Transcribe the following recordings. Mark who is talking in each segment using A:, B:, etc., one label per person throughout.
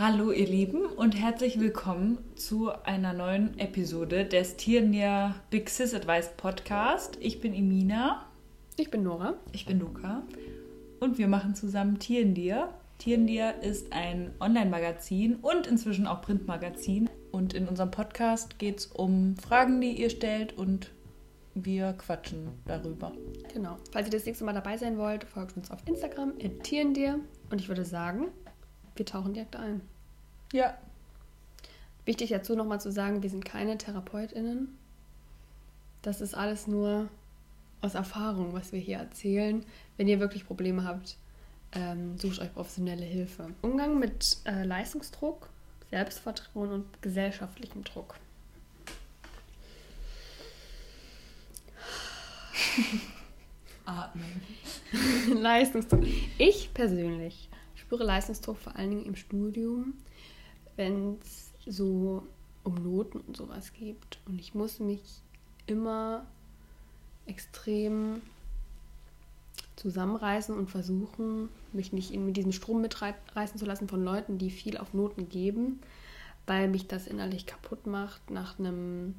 A: Hallo ihr Lieben und herzlich willkommen zu einer neuen Episode des Tiernier Big Sis Advice Podcast. Ich bin Imina.
B: Ich bin Nora.
A: Ich bin Luca. Und wir machen zusammen Tierendir. Tierendir ist ein Online-Magazin und inzwischen auch Printmagazin. Und in unserem Podcast geht es um Fragen, die ihr stellt und wir quatschen darüber.
B: Genau. Falls ihr das nächste Mal dabei sein wollt, folgt uns auf Instagram, Tierendir. Und ich würde sagen, wir tauchen direkt ein.
A: Ja.
B: Wichtig dazu nochmal zu sagen, wir sind keine TherapeutInnen. Das ist alles nur aus Erfahrung, was wir hier erzählen. Wenn ihr wirklich Probleme habt, ähm, sucht euch professionelle Hilfe. Umgang mit äh, Leistungsdruck, Selbstvertrauen und gesellschaftlichem Druck.
A: Atmen.
B: Leistungsdruck. Ich persönlich spüre Leistungsdruck vor allen Dingen im Studium, wenn es so um Noten und sowas geht. Und ich muss mich immer extrem zusammenreißen und versuchen, mich nicht in, mit diesem Strom mitreißen zu lassen von Leuten, die viel auf Noten geben, weil mich das innerlich kaputt macht, nach einem,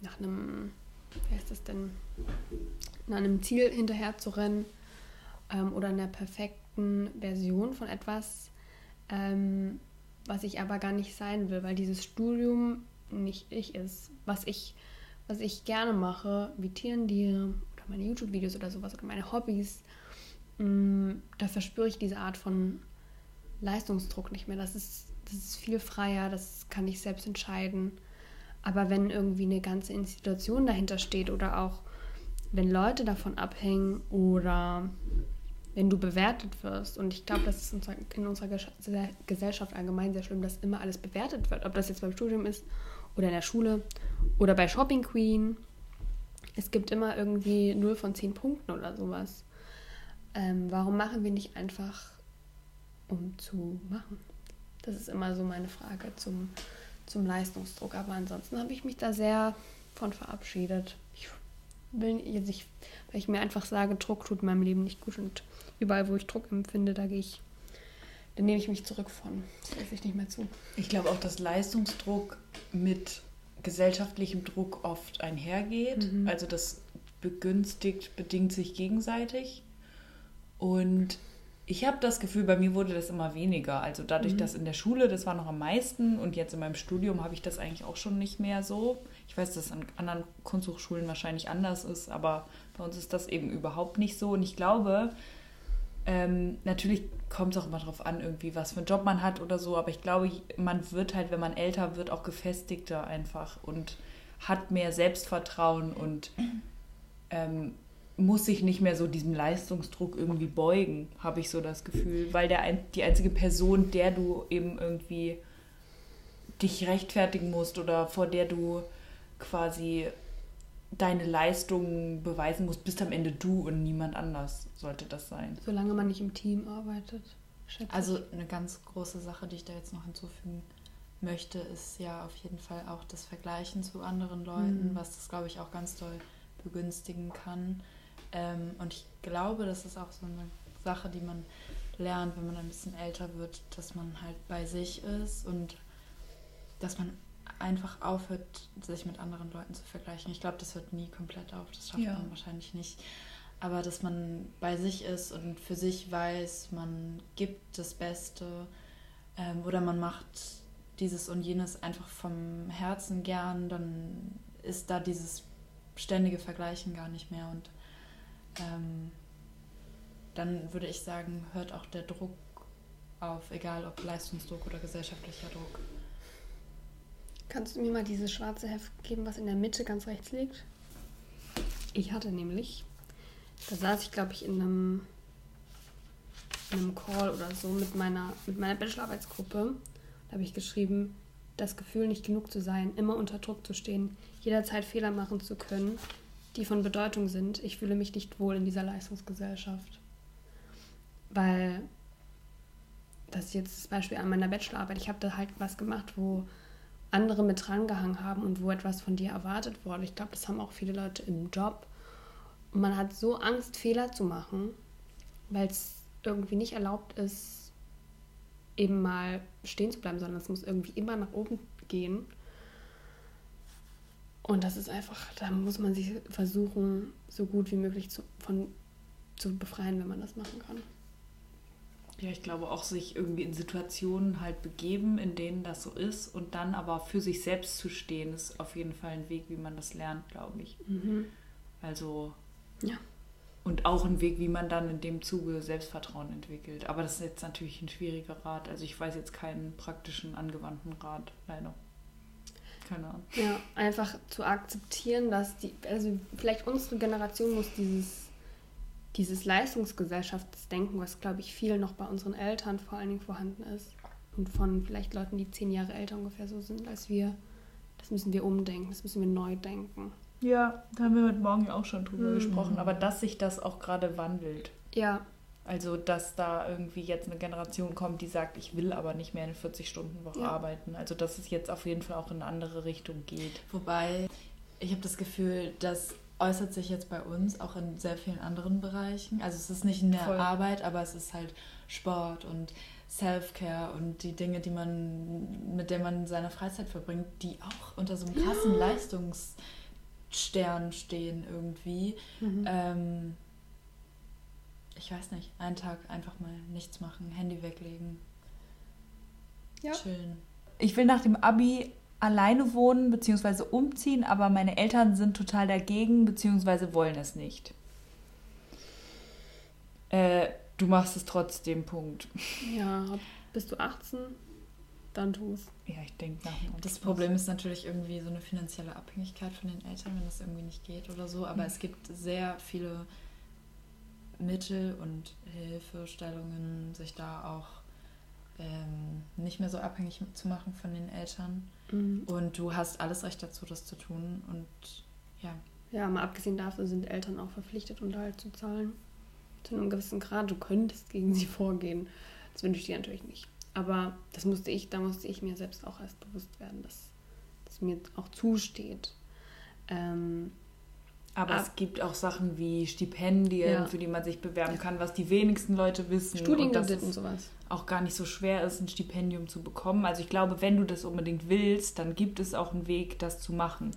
B: nach einem, wie heißt das denn, nach einem Ziel hinterher zu rennen ähm, oder einer perfekten Version von etwas, ähm, was ich aber gar nicht sein will, weil dieses Studium nicht ich ist. Was ich, was ich gerne mache, wie Tierendiere oder meine YouTube-Videos oder sowas oder meine Hobbys, mm, da verspüre ich diese Art von Leistungsdruck nicht mehr. Das ist, das ist viel freier, das kann ich selbst entscheiden. Aber wenn irgendwie eine ganze Institution dahinter steht oder auch wenn Leute davon abhängen oder wenn du bewertet wirst. Und ich glaube, das ist in unserer Gesellschaft allgemein sehr schlimm, dass immer alles bewertet wird. Ob das jetzt beim Studium ist oder in der Schule oder bei Shopping Queen. Es gibt immer irgendwie 0 von 10 Punkten oder sowas. Ähm, warum machen wir nicht einfach, um zu machen? Das ist immer so meine Frage zum, zum Leistungsdruck. Aber ansonsten habe ich mich da sehr von verabschiedet. Ich will ich, weil ich mir einfach sage, Druck tut meinem Leben nicht gut und überall, wo ich Druck empfinde, da gehe ich, da nehme ich mich zurück von. Das lasse ich nicht mehr zu.
A: Ich glaube auch, dass Leistungsdruck mit gesellschaftlichem Druck oft einhergeht. Mhm. Also das begünstigt, bedingt sich gegenseitig. Und ich habe das Gefühl, bei mir wurde das immer weniger. Also dadurch, mhm. dass in der Schule, das war noch am meisten und jetzt in meinem Studium habe ich das eigentlich auch schon nicht mehr so. Ich weiß, dass es an anderen Kunsthochschulen wahrscheinlich anders ist, aber bei uns ist das eben überhaupt nicht so. Und ich glaube, ähm, natürlich kommt es auch immer darauf an, irgendwie, was für einen Job man hat oder so, aber ich glaube, man wird halt, wenn man älter wird, auch gefestigter einfach und hat mehr Selbstvertrauen und ähm, muss sich nicht mehr so diesem Leistungsdruck irgendwie beugen, habe ich so das Gefühl, weil der ein, die einzige Person, der du eben irgendwie dich rechtfertigen musst oder vor der du quasi deine Leistungen beweisen musst, bist am Ende du und niemand anders sollte das sein.
B: Solange man nicht im Team arbeitet.
C: Also eine ganz große Sache, die ich da jetzt noch hinzufügen möchte, ist ja auf jeden Fall auch das Vergleichen zu anderen Leuten, mhm. was das, glaube ich, auch ganz doll begünstigen kann. Ähm, und ich glaube, das ist auch so eine Sache, die man lernt, wenn man ein bisschen älter wird, dass man halt bei sich ist und dass man einfach aufhört, sich mit anderen Leuten zu vergleichen. Ich glaube, das hört nie komplett auf. Das schafft ja. man wahrscheinlich nicht. Aber dass man bei sich ist und für sich weiß, man gibt das Beste ähm, oder man macht dieses und jenes einfach vom Herzen gern, dann ist da dieses ständige Vergleichen gar nicht mehr. Und ähm, dann würde ich sagen, hört auch der Druck auf, egal ob Leistungsdruck oder gesellschaftlicher Druck.
B: Kannst du mir mal dieses schwarze Heft geben, was in der Mitte ganz rechts liegt? Ich hatte nämlich, da saß ich glaube ich in einem, in einem Call oder so mit meiner, mit meiner Bachelorarbeitsgruppe. Da habe ich geschrieben, das Gefühl, nicht genug zu sein, immer unter Druck zu stehen, jederzeit Fehler machen zu können, die von Bedeutung sind. Ich fühle mich nicht wohl in dieser Leistungsgesellschaft. Weil, das jetzt das Beispiel an meiner Bachelorarbeit, ich habe da halt was gemacht, wo andere mit drangehangen haben und wo etwas von dir erwartet wurde. Ich glaube, das haben auch viele Leute im Job. Und man hat so Angst, Fehler zu machen, weil es irgendwie nicht erlaubt ist, eben mal stehen zu bleiben, sondern es muss irgendwie immer nach oben gehen. Und das ist einfach, da muss man sich versuchen, so gut wie möglich zu, von, zu befreien, wenn man das machen kann.
A: Ja, ich glaube auch sich irgendwie in Situationen halt begeben, in denen das so ist und dann aber für sich selbst zu stehen, ist auf jeden Fall ein Weg, wie man das lernt, glaube ich. Mhm. Also. Ja. Und auch ein Weg, wie man dann in dem Zuge Selbstvertrauen entwickelt. Aber das ist jetzt natürlich ein schwieriger Rat. Also ich weiß jetzt keinen praktischen, angewandten Rat, leider.
B: Keine Ahnung. Ja, einfach zu akzeptieren, dass die, also vielleicht unsere Generation muss dieses dieses Leistungsgesellschaftsdenken, was, glaube ich, viel noch bei unseren Eltern vor allen Dingen vorhanden ist und von vielleicht Leuten, die zehn Jahre älter ungefähr so sind als wir, das müssen wir umdenken, das müssen wir neu denken.
A: Ja, da haben wir heute Morgen ja auch schon drüber mhm. gesprochen, aber dass sich das auch gerade wandelt. Ja. Also, dass da irgendwie jetzt eine Generation kommt, die sagt, ich will aber nicht mehr eine 40-Stunden-Woche ja. arbeiten. Also, dass es jetzt auf jeden Fall auch in eine andere Richtung geht.
C: Wobei, ich habe das Gefühl, dass äußert sich jetzt bei uns auch in sehr vielen anderen Bereichen. Also es ist nicht in der Voll. Arbeit, aber es ist halt Sport und Self-Care und die Dinge, die man, mit denen man seine Freizeit verbringt, die auch unter so einem krassen ja. Leistungsstern stehen irgendwie. Mhm. Ähm, ich weiß nicht, einen Tag einfach mal nichts machen, Handy weglegen.
A: Ja. Chillen. Ich will nach dem Abi alleine wohnen bzw. umziehen, aber meine Eltern sind total dagegen bzw. wollen es nicht. Äh, du machst es trotzdem, Punkt.
B: Ja, bist du 18? Dann tu es.
A: Ja, ich denke nach
C: Das Problem ist natürlich irgendwie so eine finanzielle Abhängigkeit von den Eltern, wenn das irgendwie nicht geht oder so. Aber mhm. es gibt sehr viele Mittel und Hilfestellungen, sich da auch ähm, nicht mehr so abhängig zu machen von den Eltern. Mhm. Und du hast alles Recht dazu, das zu tun. Und ja.
B: Ja, mal abgesehen davon sind Eltern auch verpflichtet, Unterhalt zu zahlen. Zu einem gewissen Grad. Du könntest gegen sie vorgehen. Das wünsche ich dir natürlich nicht. Aber das musste ich, da musste ich mir selbst auch erst bewusst werden, dass das mir auch zusteht. Ähm,
A: aber Ab es gibt auch Sachen wie Stipendien, ja. für die man sich bewerben kann, was die wenigsten Leute wissen. Studienkredit und, und sowas. Auch gar nicht so schwer ist, ein Stipendium zu bekommen. Also ich glaube, wenn du das unbedingt willst, dann gibt es auch einen Weg, das zu machen.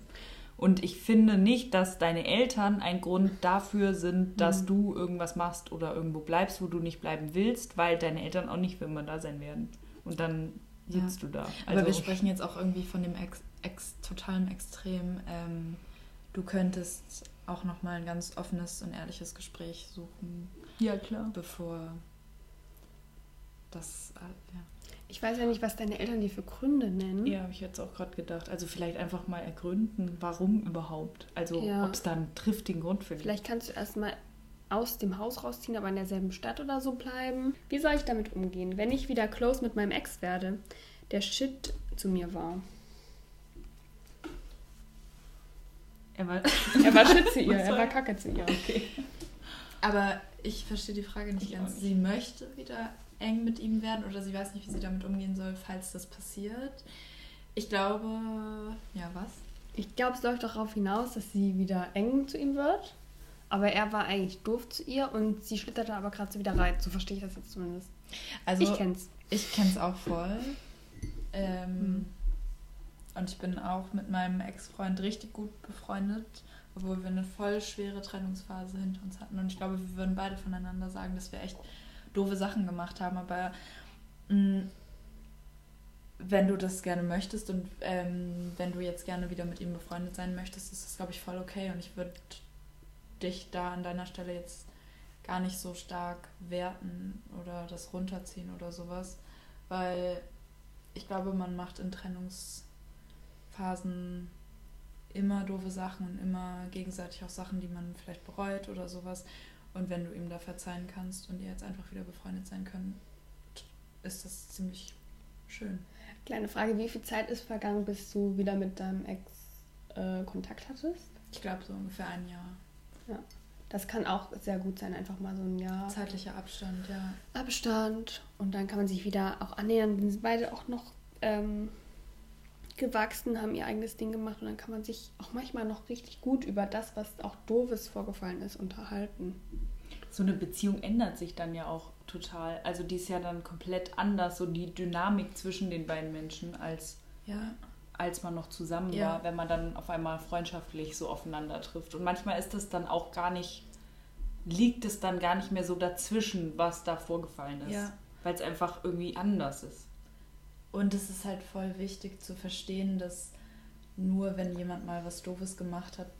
A: Und ich finde nicht, dass deine Eltern ein Grund dafür sind, dass mhm. du irgendwas machst oder irgendwo bleibst, wo du nicht bleiben willst, weil deine Eltern auch nicht für immer da sein werden. Und dann sitzt ja. du da.
C: Also Aber wir also sprechen jetzt auch irgendwie von dem ex, ex totalen Extrem. Ähm, du könntest auch nochmal ein ganz offenes und ehrliches Gespräch suchen.
A: Ja, klar.
C: Bevor das, äh, ja.
B: Ich weiß ja nicht, was deine Eltern dir für Gründe nennen.
A: Ja, habe ich jetzt auch gerade gedacht. Also vielleicht einfach mal ergründen, warum überhaupt. Also ja. ob es da einen triftigen Grund für
B: gibt. Vielleicht kannst du erstmal aus dem Haus rausziehen, aber in derselben Stadt oder so bleiben. Wie soll ich damit umgehen, wenn ich wieder close mit meinem Ex werde, der Shit zu mir war?
C: Er war, er war Shit zu ihr, er war Kacke zu ihr. Okay. Aber ich verstehe die Frage nicht ich ganz. Nicht. Sie möchte wieder eng mit ihm werden oder sie weiß nicht, wie sie damit umgehen soll, falls das passiert. Ich glaube, ja, was?
B: Ich glaube, es läuft darauf hinaus, dass sie wieder eng zu ihm wird. Aber er war eigentlich doof zu ihr und sie schlitterte aber gerade so wieder rein. So verstehe ich das jetzt zumindest.
C: Also, ich kenn's. Ich kenn's auch voll. Ähm, hm. Und ich bin auch mit meinem Ex-Freund richtig gut befreundet, obwohl wir eine voll schwere Trennungsphase hinter uns hatten. Und ich glaube, wir würden beide voneinander sagen, dass wir echt doofe Sachen gemacht haben. Aber mh, mm, wenn du das gerne möchtest und ähm, wenn du jetzt gerne wieder mit ihm befreundet sein möchtest, ist das, glaube ich, voll okay. Und ich würde dich da an deiner Stelle jetzt gar nicht so stark werten oder das runterziehen oder sowas, weil ich glaube, man macht in Trennungs Phasen immer doofe Sachen und immer gegenseitig auch Sachen, die man vielleicht bereut oder sowas. Und wenn du ihm da verzeihen kannst und ihr jetzt einfach wieder befreundet sein könnt, ist das ziemlich schön.
B: Kleine Frage, wie viel Zeit ist vergangen, bis du wieder mit deinem Ex äh, Kontakt hattest?
C: Ich glaube so ungefähr ein Jahr.
B: Ja. Das kann auch sehr gut sein, einfach mal so ein Jahr.
C: Zeitlicher Abstand, ja.
B: Abstand. Und dann kann man sich wieder auch annähern. Wir sind beide auch noch ähm, gewachsen, haben ihr eigenes Ding gemacht und dann kann man sich auch manchmal noch richtig gut über das, was auch doofes vorgefallen ist, unterhalten.
A: so eine Beziehung ändert sich dann ja auch total. Also die ist ja dann komplett anders, so die Dynamik zwischen den beiden Menschen, als,
C: ja.
A: als man noch zusammen
C: Ja.
A: war, wenn man dann auf einmal freundschaftlich so aufeinander trifft. Und manchmal ist das dann auch gar nicht, liegt es dann gar nicht mehr so dazwischen, was da vorgefallen ist.
C: Ja.
A: Weil es einfach irgendwie anders ist.
C: Und es ist halt voll wichtig zu verstehen, dass nur wenn jemand mal was Doofes gemacht hat,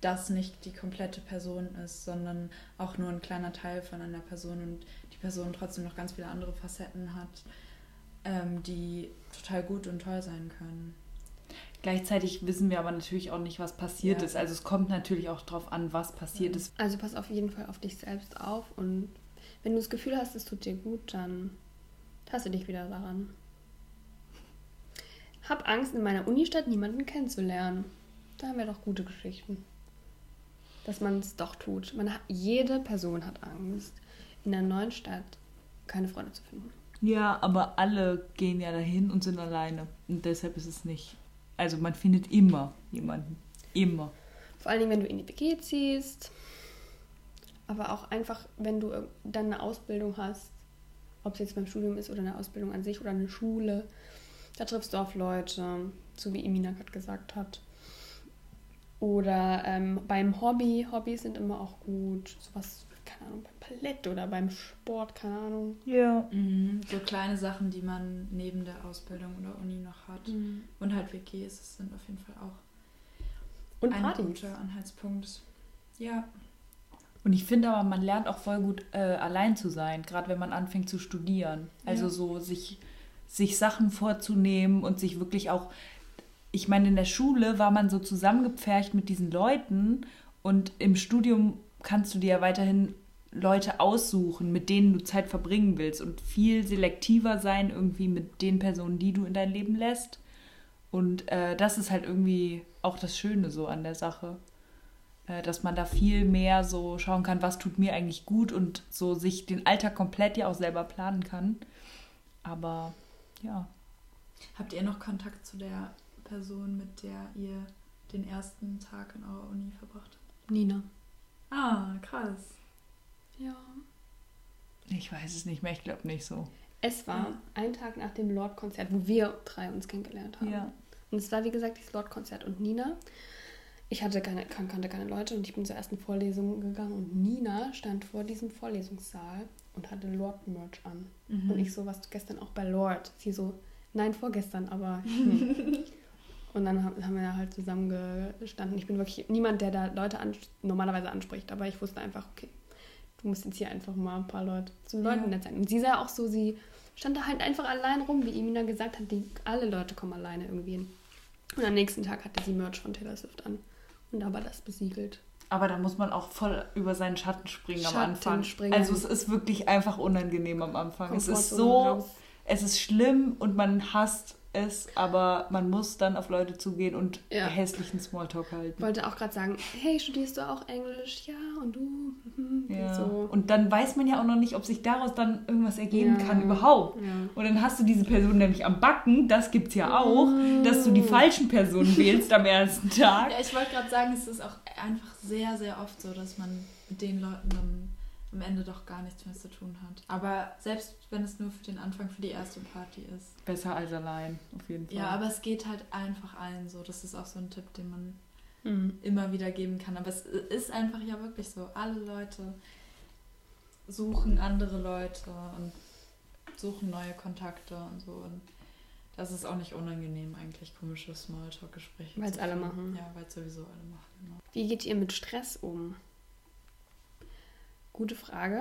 C: das nicht die komplette Person ist, sondern auch nur ein kleiner Teil von einer Person und die Person trotzdem noch ganz viele andere Facetten hat, ähm, die total gut und toll sein können.
A: Gleichzeitig wissen wir aber natürlich auch nicht, was passiert
C: Ja.
A: ist. Also es kommt natürlich auch drauf an, was passiert
C: Mhm.
A: ist.
B: Also pass auf jeden Fall auf dich selbst auf und wenn du das Gefühl hast, es tut dir gut, dann taste dich wieder daran. Hab Angst, in meiner Unistadt niemanden kennenzulernen. Da haben wir doch gute Geschichten. Dass man es doch tut. Man hat, jede Person hat Angst, in einer neuen Stadt keine Freunde zu finden.
A: Ja, aber alle gehen ja dahin und sind alleine. Und deshalb ist es nicht. Also man findet immer jemanden. Immer.
B: Vor allen Dingen, wenn du in die WG ziehst. Aber auch einfach, wenn du dann eine Ausbildung hast, ob es jetzt beim Studium ist oder eine Ausbildung an sich oder eine Schule, da triffst du auf Leute, so wie Emina gerade gesagt hat. Oder ähm, beim Hobby, Hobbys sind immer auch gut. Sowas, keine Ahnung, beim Ballett oder beim Sport, keine Ahnung.
A: Ja.
C: Mhm. So kleine Sachen, die man neben der Ausbildung oder Uni noch hat. Und halt WGs, sind auf jeden Fall auch
B: Und
C: ein
B: Partys.
C: guter Anhaltspunkt. Ja.
A: Und ich finde aber, man lernt auch voll gut äh, allein zu sein, gerade wenn man anfängt zu studieren. Also
C: Ja.
A: so sich, sich Sachen vorzunehmen und sich wirklich auch. Ich meine, in der Schule war man so zusammengepfercht mit diesen Leuten und im Studium kannst du dir ja weiterhin Leute aussuchen, mit denen du Zeit verbringen willst und viel selektiver sein irgendwie mit den Personen, die du in dein Leben lässt. Und äh, das ist halt irgendwie auch das Schöne so an der Sache äh, dass man da viel mehr so schauen kann, was tut mir eigentlich gut und so sich den Alltag komplett ja auch selber planen kann. Aber ja.
C: Habt ihr noch Kontakt zu der Person, mit der ihr den ersten Tag in eurer Uni verbracht habt?
B: Nina.
C: Ah, krass.
B: Ja.
A: Ich weiß es nicht mehr, ich glaube nicht so.
B: Es war ein Tag nach dem Lord-Konzert, wo wir drei uns kennengelernt haben.
A: Ja.
B: Und es war, wie gesagt, dieses Lord-Konzert. Und Nina, ich hatte keine, kan- kannte keine Leute und ich bin zur ersten Vorlesung gegangen und Nina stand vor diesem Vorlesungssaal und hatte Lord-Merch an.
C: Mhm.
B: Und ich so, warst du gestern auch bei Lord? Sie so, nein, vorgestern, aber hm. Und dann haben wir halt zusammen gestanden. Ich bin wirklich niemand, der da Leute an, normalerweise anspricht, aber ich wusste einfach, okay, du musst jetzt hier einfach mal ein paar Leute zu Leuten
C: Ja.
B: nett sein. Und sie sah auch so, sie stand da halt einfach allein rum, wie Emina gesagt hat, die, alle Leute kommen alleine irgendwie hin. Und am nächsten Tag hatte sie Merch von Taylor Swift an. Und da war das besiegelt.
A: Aber da muss man auch voll über seinen Schatten springen am
B: Schatten
A: Anfang.
B: springen.
A: Also es ist wirklich einfach unangenehm am Anfang. Es ist so, es ist schlimm und man hasst es, aber man muss dann auf Leute zugehen und
B: Ja.
A: hässlichen Smalltalk halten.
B: Ich wollte auch gerade sagen, hey, studierst du auch Englisch? Ja, und du? Mhm.
A: Ja.
B: So.
A: Und dann weiß man ja auch noch nicht, ob sich daraus dann irgendwas ergeben
B: Ja.
A: kann überhaupt. Und dann hast du diese Person nämlich am Backen, das gibt's ja auch, dass du die falschen Personen wählst am ersten Tag.
C: Ja, ich wollte gerade sagen, es ist auch einfach sehr, sehr oft so, dass man mit den Leuten dann am Ende doch gar nichts mehr zu tun hat. Aber selbst wenn es nur für den Anfang, für die erste Party ist.
A: Besser als allein, auf jeden Fall.
C: Ja, aber es geht halt einfach allen so. Das ist auch so ein Tipp, den man
B: Mhm.
C: immer wieder geben kann. Aber es ist einfach ja wirklich so. Alle Leute suchen andere Leute und suchen neue Kontakte und so. Und das ist auch nicht unangenehm, eigentlich komische Smalltalk-Gespräche.
B: Weil's
C: zu
B: alle machen.
C: Ja, weil es sowieso alle machen. Genau.
B: Wie geht ihr mit Stress um? Gute Frage.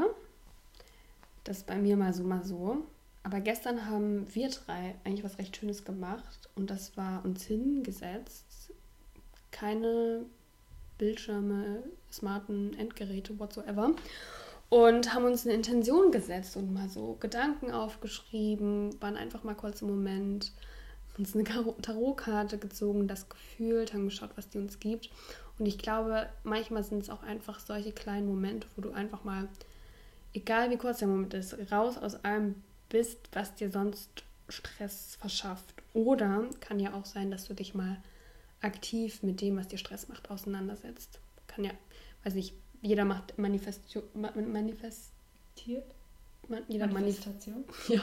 B: Das ist bei mir mal so, mal so. Aber gestern haben wir drei eigentlich was recht Schönes gemacht und das war uns hingesetzt. Keine Bildschirme, smarten Endgeräte, whatsoever. Und haben uns eine Intention gesetzt und mal so Gedanken aufgeschrieben, waren einfach mal kurz im Moment, uns eine Tarotkarte gezogen, das gefühlt, haben geschaut, was die uns gibt. Und ich glaube, manchmal sind es auch einfach solche kleinen Momente, wo du einfach mal, egal wie kurz der Moment ist, raus aus allem bist, was dir sonst Stress verschafft. Oder kann ja auch sein, dass du dich mal aktiv mit dem, was dir Stress macht, auseinandersetzt. Kann ja, weiß nicht, jeder macht Manifestio manifestiert. Man, jeder Manifestation. ja.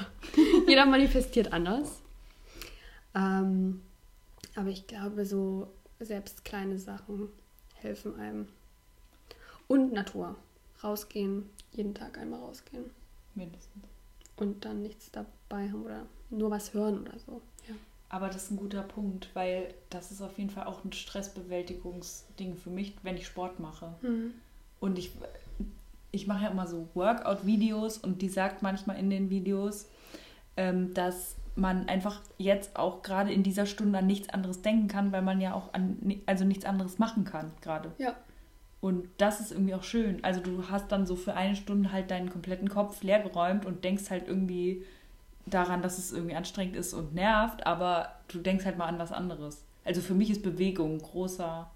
B: jeder manifestiert anders. Ähm, aber ich glaube, so selbst kleine Sachen helfen einem. Und Natur. Rausgehen, jeden Tag einmal rausgehen. Mindestens. Und dann nichts dabei haben oder nur was hören oder so. Ja.
A: Aber das ist ein guter Punkt, weil das ist auf jeden Fall auch ein Stressbewältigungsding für mich, wenn ich Sport mache. Mhm. Und ich, ich mache ja immer so Workout-Videos und die sagt manchmal in den Videos, ähm, dass man einfach jetzt auch gerade in dieser Stunde an nichts anderes denken kann, weil man ja auch an also nichts anderes machen kann gerade. Ja. Und das ist irgendwie auch schön. Also du hast dann so für eine Stunde halt deinen kompletten Kopf leergeräumt und denkst halt irgendwie daran, dass es irgendwie anstrengend ist und nervt, aber du denkst halt mal an was anderes. Also für mich ist Bewegung ein großer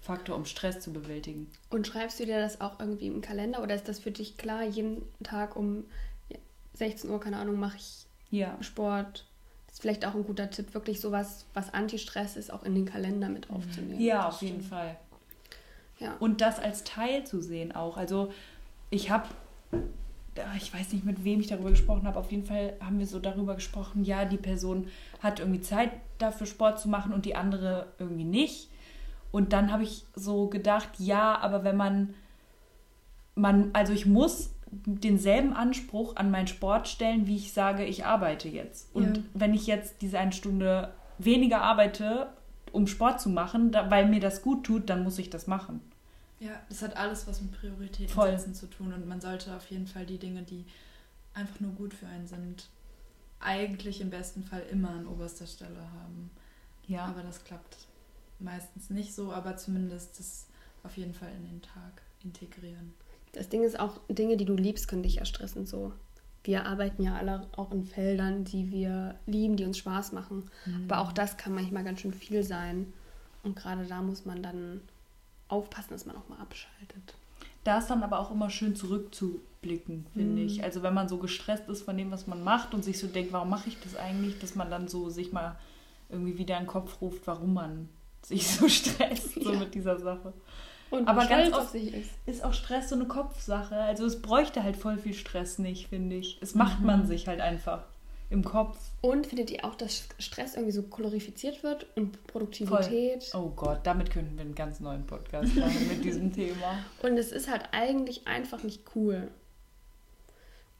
A: Faktor, um Stress zu bewältigen.
B: Und schreibst du dir das auch irgendwie im Kalender oder ist das für dich klar, jeden Tag um 16 Uhr, keine Ahnung, mache ich ja. Sport? Das ist vielleicht auch ein guter Tipp, wirklich sowas, was Anti-Stress ist, auch in den Kalender mit aufzunehmen.
A: Ja, auf jeden Fall. Ja. Und das als Teil zu sehen auch. Also ich habe, ich weiß nicht, mit wem ich darüber gesprochen habe, auf jeden Fall haben wir so darüber gesprochen, ja, die Person hat irgendwie Zeit dafür Sport zu machen und die andere irgendwie nicht. Und dann habe ich so gedacht, ja, aber wenn man, man, also ich muss denselben Anspruch an meinen Sport stellen, wie ich sage, ich arbeite jetzt. Und ja. wenn ich jetzt diese eine Stunde weniger arbeite, um Sport zu machen, da, weil mir das gut tut, dann muss ich das machen.
C: Ja, das hat alles was mit Prioritäten Voll. zu tun und man sollte auf jeden Fall die Dinge, die einfach nur gut für einen sind, eigentlich im besten Fall immer an oberster Stelle haben. Ja. Aber das klappt meistens nicht so, aber zumindest das auf jeden Fall in den Tag integrieren.
B: Das Ding ist auch, Dinge, die du liebst, können dich ja stressen so. Wir arbeiten ja alle auch in Feldern, die wir lieben, die uns Spaß machen. Mhm. Aber auch das kann manchmal ganz schön viel sein. Und gerade da muss man dann aufpassen, dass man auch mal abschaltet.
A: Da ist dann aber auch immer schön zurückzublicken, finde mhm. ich. Also wenn man so gestresst ist von dem, was man macht und sich so denkt, warum mache ich das eigentlich, dass man dann so sich mal irgendwie wieder in den Kopf ruft, warum man sich so stresst so ja. mit dieser Sache. Und aber ganz oft ist. ist. auch Stress so eine Kopfsache. Also es bräuchte halt voll viel Stress nicht, finde ich. Es macht mhm. man sich halt einfach im Kopf.
B: Und findet ihr auch, dass Stress irgendwie so glorifiziert wird und Produktivität?
A: Voll. Oh Gott, damit könnten wir einen ganz neuen Podcast machen mit diesem Thema.
B: Und es ist halt eigentlich einfach nicht cool.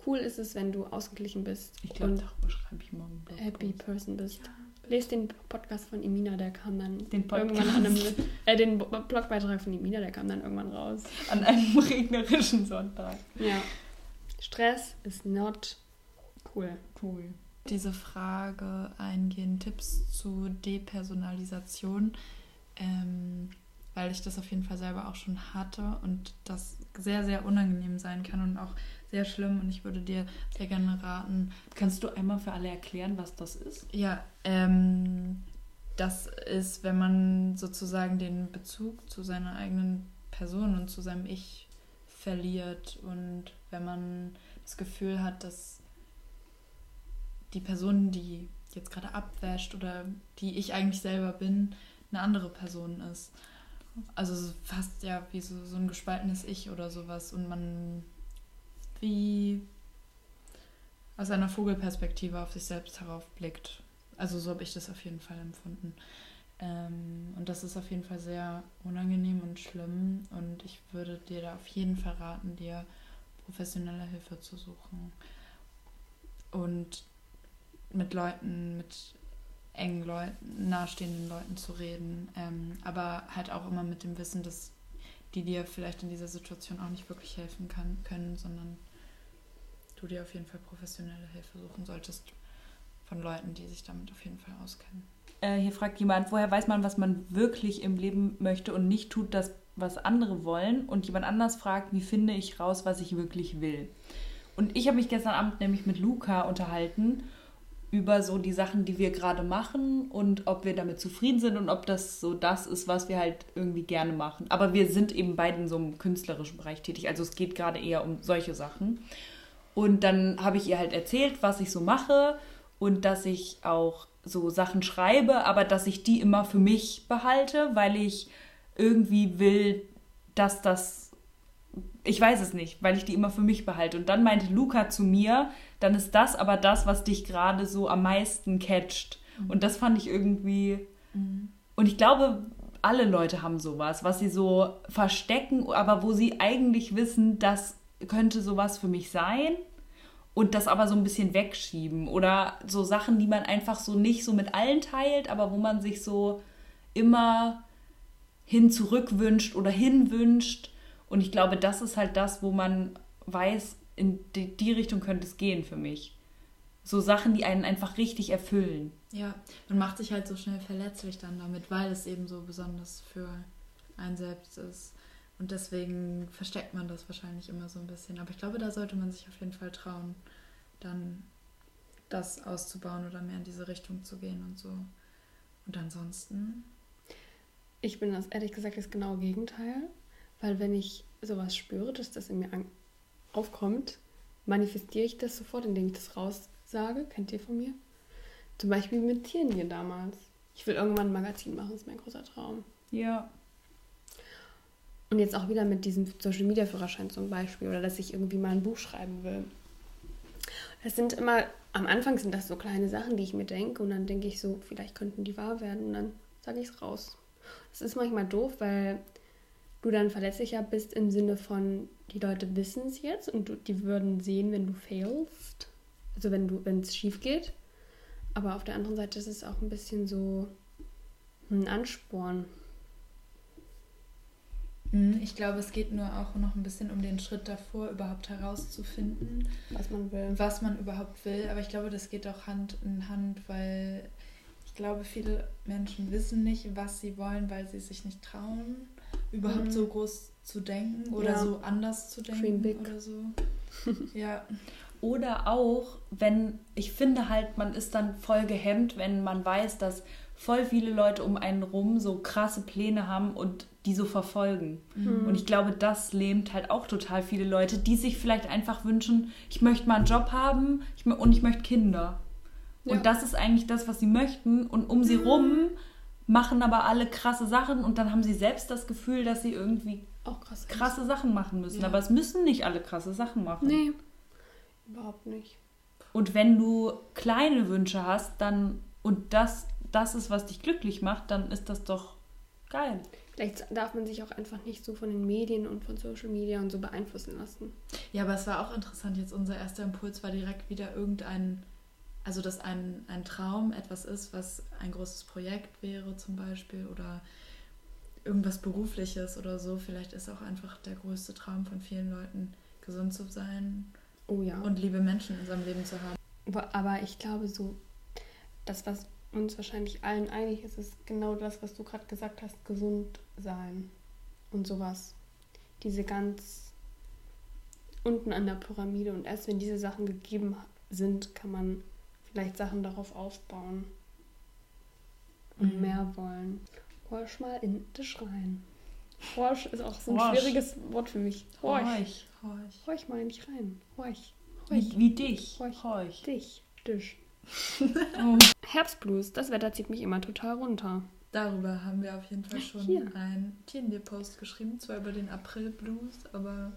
B: Cool ist es, wenn du ausgeglichen bist. Ich glaube, darüber schreibe ich morgen. Happy Person bist. Ja. Lest den Podcast von Emina, der kam dann den irgendwann an einem, äh, den Blogbeitrag von Emina, der kam dann irgendwann raus.
A: An einem regnerischen Sonntag.
B: Ja. Stress ist not Cool.
C: Cool. Diese Frage eingehen, Tipps zu Depersonalisation, ähm, weil ich das auf jeden Fall selber auch schon hatte und das sehr, sehr unangenehm sein kann und auch sehr schlimm und ich würde dir sehr gerne raten.
A: Kannst du einmal für alle erklären, was das ist?
C: Ja, ähm, das ist, wenn man sozusagen den Bezug zu seiner eigenen Person und zu seinem Ich verliert und wenn man das Gefühl hat, dass die Person, die jetzt gerade abwäscht oder die ich eigentlich selber bin, eine andere Person ist. Also fast ja wie so, so ein gespaltenes Ich oder sowas und man wie aus einer Vogelperspektive auf sich selbst heraufblickt. Also so habe ich das auf jeden Fall empfunden. Ähm, und das ist auf jeden Fall sehr unangenehm und schlimm und ich würde dir da auf jeden Fall raten, dir professionelle Hilfe zu suchen. Und mit Leuten, mit engen Leuten, nahestehenden Leuten zu reden, ähm, aber halt auch immer mit dem Wissen, dass die dir vielleicht in dieser Situation auch nicht wirklich helfen kann, können, sondern du dir auf jeden Fall professionelle Hilfe suchen solltest von Leuten, die sich damit auf jeden Fall auskennen.
A: Äh, hier fragt jemand, woher weiß man, was man wirklich im Leben möchte und nicht tut das, was andere wollen? Und jemand anders fragt, wie finde ich raus, was ich wirklich will? Und ich habe mich gestern Abend nämlich mit Luca unterhalten über so die Sachen, die wir gerade machen und ob wir damit zufrieden sind und ob das so das ist, was wir halt irgendwie gerne machen. Aber wir sind eben beide in so einem künstlerischen Bereich tätig. Also es geht gerade eher um solche Sachen. Und dann habe ich ihr halt erzählt, was ich so mache und dass ich auch so Sachen schreibe, aber dass ich die immer für mich behalte, weil ich irgendwie will, dass das ich weiß es nicht, weil ich die immer für mich behalte. Und dann meinte Luca zu mir, dann ist das aber das, was dich gerade so am meisten catcht. Mhm. Und das fand ich irgendwie. Mhm. Und ich glaube, alle Leute haben sowas, was sie so verstecken, aber wo sie eigentlich wissen, das könnte sowas für mich sein und das aber so ein bisschen wegschieben oder so Sachen, die man einfach so nicht so mit allen teilt, aber wo man sich so immer hin zurück wünscht oder hinwünscht und ich glaube, das ist halt das, wo man weiß, in die, die Richtung könnte es gehen für mich. So Sachen, die einen einfach richtig erfüllen.
C: Ja, man macht sich halt so schnell verletzlich dann damit, weil es eben so besonders für einen selbst ist. Und deswegen versteckt man das wahrscheinlich immer so ein bisschen. Aber ich glaube, da sollte man sich auf jeden Fall trauen, dann das auszubauen oder mehr in diese Richtung zu gehen und so. Und ansonsten.
B: Ich bin das ehrlich gesagt das genaue Gegenteil. Weil wenn ich sowas spüre, dass das in mir aufkommt, manifestiere ich das sofort, indem ich das raussage. Kennt ihr von mir? Zum Beispiel mit Tieren hier damals. Ich will irgendwann ein Magazin machen, das ist mein großer Traum. Ja. Und jetzt auch wieder mit diesem Social Media Führerschein zum Beispiel oder dass ich irgendwie mal ein Buch schreiben will. Das sind immer, am Anfang sind das so kleine Sachen, die ich mir denke und dann denke ich so, vielleicht könnten die wahr werden und dann sage ich es raus. Das ist manchmal doof, weil du dann verletzlicher bist im Sinne von, die Leute wissen es jetzt und du, die würden sehen, wenn du failst. Also wenn du, wenn es schief geht. Aber auf der anderen Seite ist es auch ein bisschen so ein Ansporn.
C: Mhm, ich glaube, es geht nur auch noch ein bisschen um den Schritt davor, überhaupt herauszufinden,
B: was man will.
C: Was man überhaupt will. Aber ich glaube, das geht auch Hand in Hand, weil ich glaube, viele Menschen wissen nicht, was sie wollen, weil sie sich nicht trauen überhaupt mhm. so groß zu denken oder ja. so anders zu denken oder so.
A: ja. Oder auch, wenn, ich finde halt, man ist dann voll gehemmt, wenn man weiß, dass voll viele Leute um einen rum so krasse Pläne haben und die so verfolgen. Mhm. Und ich glaube, das lähmt halt auch total viele Leute, die sich vielleicht einfach wünschen, ich möchte mal einen Job haben und ich möchte Kinder. Ja. Und das ist eigentlich das, was sie möchten. Und um sie rum machen aber alle krasse Sachen und dann haben sie selbst das Gefühl, dass sie irgendwie auch krasse, krasse Sachen machen müssen. Ja. Aber es müssen nicht alle krasse Sachen machen. Nee,
B: überhaupt nicht.
A: Und wenn du kleine Wünsche hast, dann und das, das ist, was dich glücklich macht, dann ist das doch geil.
B: Vielleicht darf man sich auch einfach nicht so von den Medien und von Social Media und so beeinflussen lassen.
C: Ja, aber es war auch interessant. Jetzt unser erster Impuls war direkt wieder irgendein also dass ein, ein Traum etwas ist, was ein großes Projekt wäre zum Beispiel oder irgendwas Berufliches oder so. Vielleicht ist auch einfach der größte Traum von vielen Leuten, gesund zu sein oh, ja. und liebe Menschen in seinem Leben zu haben.
B: Aber ich glaube so, das, was uns wahrscheinlich allen einig ist, ist genau das, was du gerade gesagt hast, gesund sein und sowas. Diese ganz unten an der Pyramide und erst wenn diese Sachen gegeben sind, kann man vielleicht Sachen darauf aufbauen und mhm. mehr wollen. Horch mal in dich rein. Horch ist auch so ein Horch. schwieriges Wort für mich. Horch. Horch. Horch. Horch mal in dich rein. Horch.
A: Horch. Wie, wie dich.
B: Horch. Horch. Dich. Dich. oh. Herbstblues, das Wetter zieht mich immer total runter.
C: Darüber haben wir auf jeden Fall schon Hier. einen Tiernir-Post geschrieben, zwar über den April-Blues, aber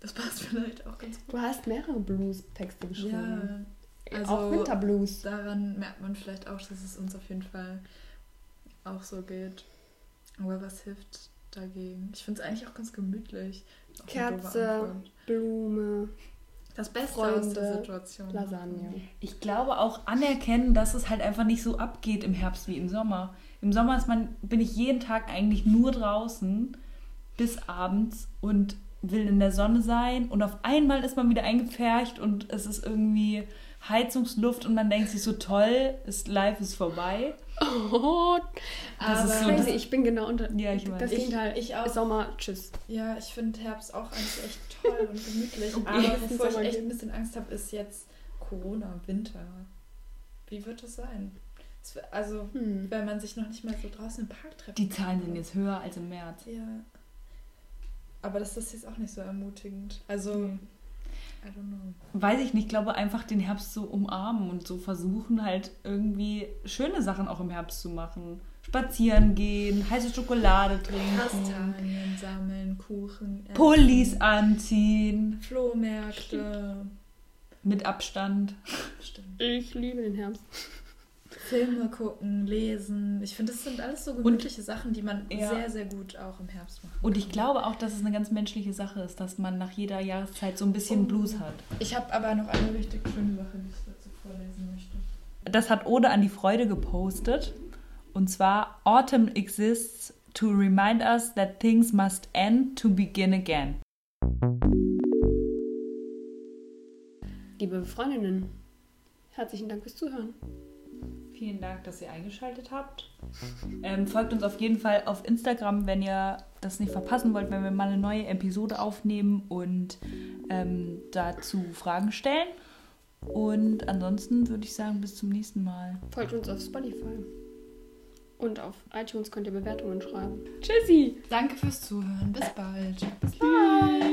C: das passt vielleicht auch ganz
B: gut. Du hast mehrere Blues-Texte geschrieben. Ja,
C: also auch Winterblues. Daran merkt man vielleicht auch, dass es uns auf jeden Fall auch so geht. Aber was hilft dagegen? Ich finde es eigentlich auch ganz gemütlich.
B: Kerze, Blume.
A: Das Beste Freunde, aus der Situation. Lasagne. Ich glaube auch anerkennen, dass es halt einfach nicht so abgeht im Herbst wie im Sommer. Im Sommer ist man, bin ich jeden Tag eigentlich nur draußen bis abends und will in der Sonne sein und auf einmal ist man wieder eingepfercht und es ist irgendwie Heizungsluft und man denkt sich so toll, ist live ist vorbei. Oh,
B: das ist so, crazy. Das, ich bin genau unter.
A: Ja, ich weiß.
B: Das Gegenteil. Ich, ich auch. Sommer, tschüss.
C: Ja, ich finde Herbst auch eigentlich echt toll und gemütlich. Aber wovor ich echt ein bisschen Angst habe, ist jetzt Corona, Winter. Wie wird das sein? Also, hm. wenn man sich noch nicht mal so draußen im Park trifft.
A: Die Zahlen sind jetzt höher als im März.
C: Ja. Aber das ist jetzt auch nicht so ermutigend. Also. Hm
A: Weiß ich nicht, glaube einfach den Herbst so umarmen und so versuchen halt irgendwie schöne Sachen auch im Herbst zu machen. Spazieren gehen, heiße Schokolade trinken. Kastanien
C: sammeln, Kuchen. Essen,
A: Pullis anziehen.
C: Flohmärkte.
A: Mit Abstand.
C: Stimmt.
B: Ich liebe den Herbst.
C: Filme gucken, lesen. Ich finde, das sind alles so gemütliche Sachen, die man
A: Ja.
C: sehr, sehr gut auch im Herbst macht.
A: Und ich glaube auch, dass es eine ganz menschliche Sache ist, dass man nach jeder Jahreszeit so ein bisschen Blues hat.
C: Ich habe aber noch eine richtig schöne Sache, die ich dazu vorlesen möchte.
A: Das hat Ode an die Freude gepostet. Und zwar, Autumn exists to remind us that things must end to begin again.
B: Liebe Freundinnen, herzlichen Dank fürs Zuhören.
A: Vielen Dank, dass ihr eingeschaltet habt. Ähm, folgt uns auf jeden Fall auf Instagram, wenn ihr das nicht verpassen wollt, wenn wir mal eine neue Episode aufnehmen und ähm, dazu Fragen stellen. Und ansonsten würde ich sagen, bis zum nächsten Mal.
B: Folgt uns auf Spotify. Und auf iTunes könnt ihr Bewertungen schreiben. Tschüssi!
C: Danke fürs Zuhören. Bis bald.
B: Bye!